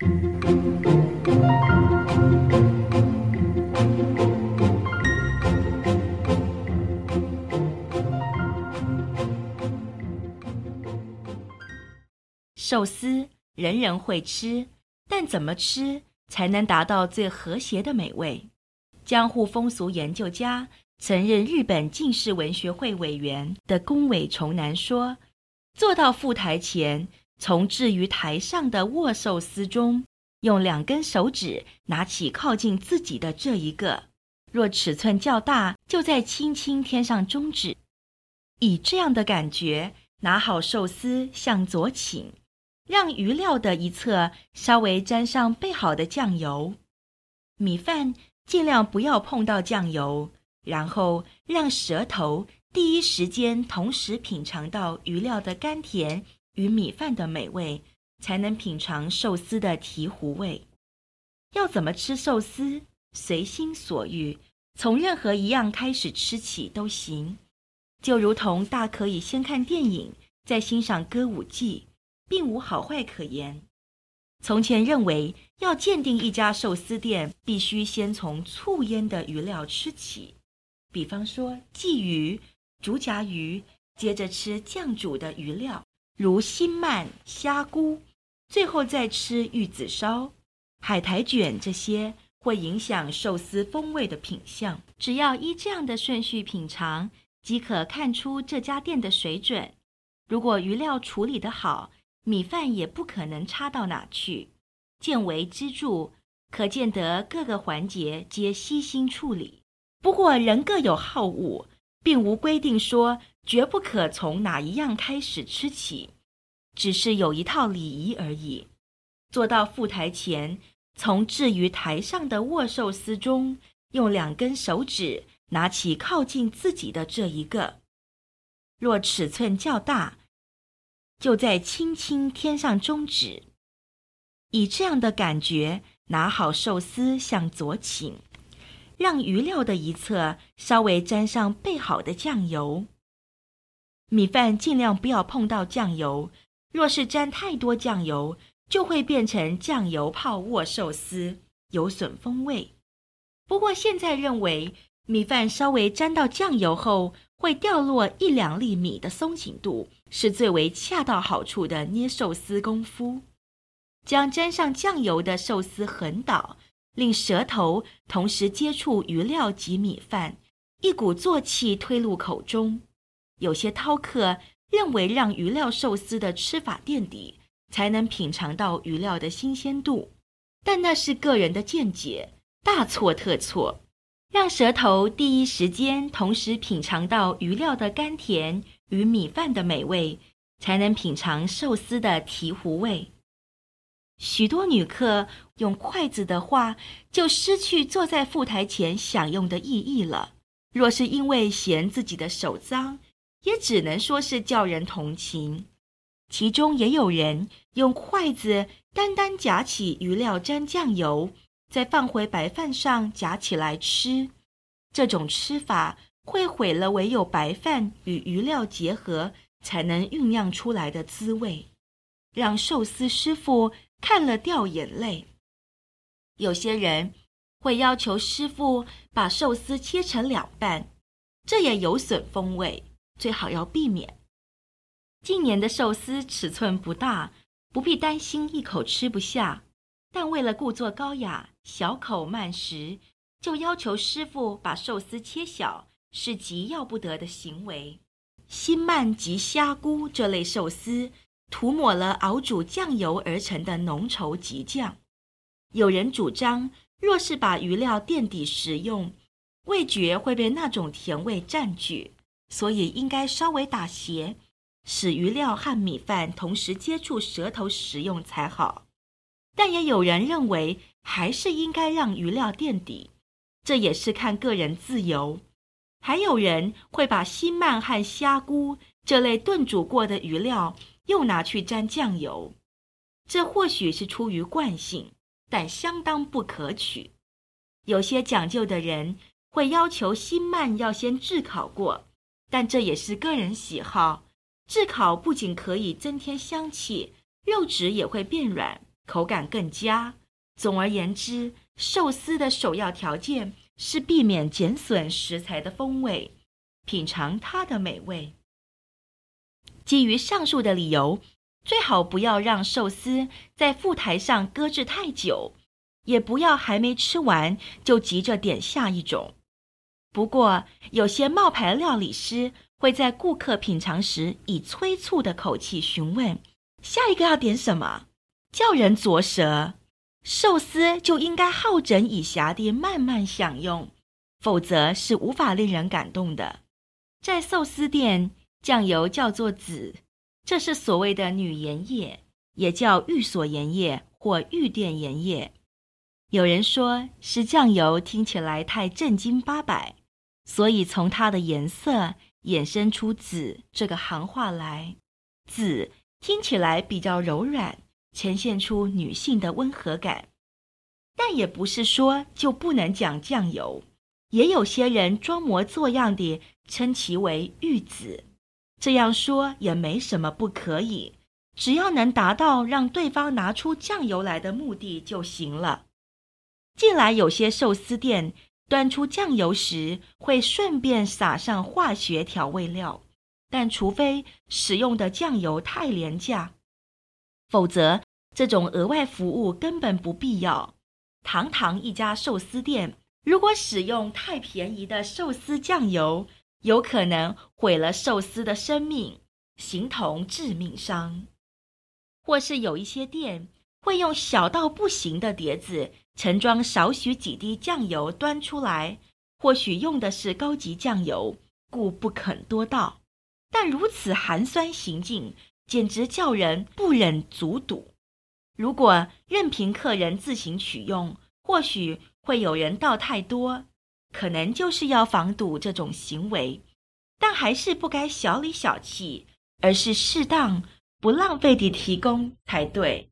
寿司人人会吃，但怎么吃才能达到最和谐的美味？江户风俗研究家、曾任日本近世文学会委员的宫尾重男说：“坐到赴台前，从置于台上的握寿司中，用两根手指拿起靠近自己的这一个，若尺寸较大，就再轻轻添上中指，以这样的感觉拿好寿司向左倾。”让鱼料的一侧稍微沾上备好的酱油，米饭尽量不要碰到酱油，然后让舌头第一时间同时品尝到鱼料的甘甜与米饭的美味，才能品尝寿司的醍醐味。要怎么吃寿司，随心所欲，从任何一样开始吃起都行，就如同大可以先看电影，再欣赏歌舞伎。并无好坏可言。从前认为要鉴定一家寿司店，必须先从醋腌的鱼料吃起，比方说鲫鱼、竹荚鱼，接着吃酱煮的鱼料，如辛鳗、虾菇，最后再吃玉子烧、海苔卷这些会影响寿司风味的品相。只要依这样的顺序品尝，即可看出这家店的水准。如果鱼料处理得好，米饭也不可能差到哪去，见微知著，可见得各个环节皆悉心处理。不过人各有好恶，并无规定说绝不可从哪一样开始吃起，只是有一套礼仪而已。坐到赴台前，从置于台上的握寿司中，用两根手指拿起靠近自己的这一个，若尺寸较大。就再轻轻添上中指，以这样的感觉拿好寿司向左倾，让鱼料的一侧稍微沾上备好的酱油。米饭尽量不要碰到酱油，若是沾太多酱油，就会变成酱油泡握寿司，有损风味。不过现在认为，米饭稍微沾到酱油后，会掉落一两粒米的松紧度。是最为恰到好处的捏寿司功夫，将沾上酱油的寿司横倒，令舌头同时接触鱼料及米饭，一股作气推入口中。有些饕客认为让鱼料寿司的吃法垫底，才能品尝到鱼料的新鲜度，但那是个人的见解，大错特错。让舌头第一时间同时品尝到鱼料的甘甜。与米饭的美味，才能品尝寿司的醍醐味。许多女客用筷子的话，就失去坐在副台前享用的意义了。若是因为嫌自己的手脏，也只能说是叫人同情。其中也有人用筷子单单夹起鱼料沾酱油，再放回白饭上夹起来吃，这种吃法。会毁了唯有白饭与鱼料结合才能酝酿出来的滋味，让寿司师傅看了掉眼泪。有些人会要求师傅把寿司切成两半，这也有损风味，最好要避免。近年的寿司尺寸不大，不必担心一口吃不下，但为了故作高雅、小口慢食，就要求师傅把寿司切小。是极要不得的行为。辛鳗及虾菇这类寿司，涂抹了熬煮酱油而成的浓稠极酱。有人主张，若是把鱼料垫底食用，味觉会被那种甜味占据，所以应该稍微打斜，使鱼料和米饭同时接触舌头食用才好。但也有人认为，还是应该让鱼料垫底，这也是看个人自由。还有人会把辛鳗和虾菇这类炖煮过的鱼料又拿去沾酱油，这或许是出于惯性，但相当不可取。有些讲究的人会要求新鳗要先炙烤过，但这也是个人喜好。炙烤不仅可以增添香气，肉质也会变软，口感更佳。总而言之，寿司的首要条件是避免减损食材的风味，品尝它的美味。基于上述的理由，最好不要让寿司在副台上搁置太久，也不要还没吃完就急着点下一种。不过，有些冒牌料理师会在顾客品尝时以催促的口气询问：“下一个要点什么？”叫人啄舌。寿司就应该好整以暇地慢慢享用，否则是无法令人感动的。在寿司店，酱油叫做籽，这是所谓的女盐叶，也叫寓所盐叶或玉殿盐叶。有人说是酱油听起来太正经八百，所以从它的颜色衍生出籽这个行话来。籽听起来比较柔软。呈现出女性的温和感，但也不是说就不能讲酱油。也有些人装模作样地称其为玉子，这样说也没什么不可以，只要能达到让对方拿出酱油来的目的就行了。近来有些寿司店端出酱油时，会顺便撒上化学调味料，但除非使用的酱油太廉价。否则，这种额外服务根本不必要。堂堂一家寿司店，如果使用太便宜的寿司酱油，有可能毁了寿司的生命，形同致命伤。或是有一些店会用小到不行的碟子盛装少许几滴酱油端出来，或许用的是高级酱油，故不肯多倒。但如此寒酸行径，简直叫人不忍卒睹。如果任凭客人自行取用，或许会有人倒太多，可能就是要防堵这种行为。但还是不该小里小气，而是适当不浪费地提供才对。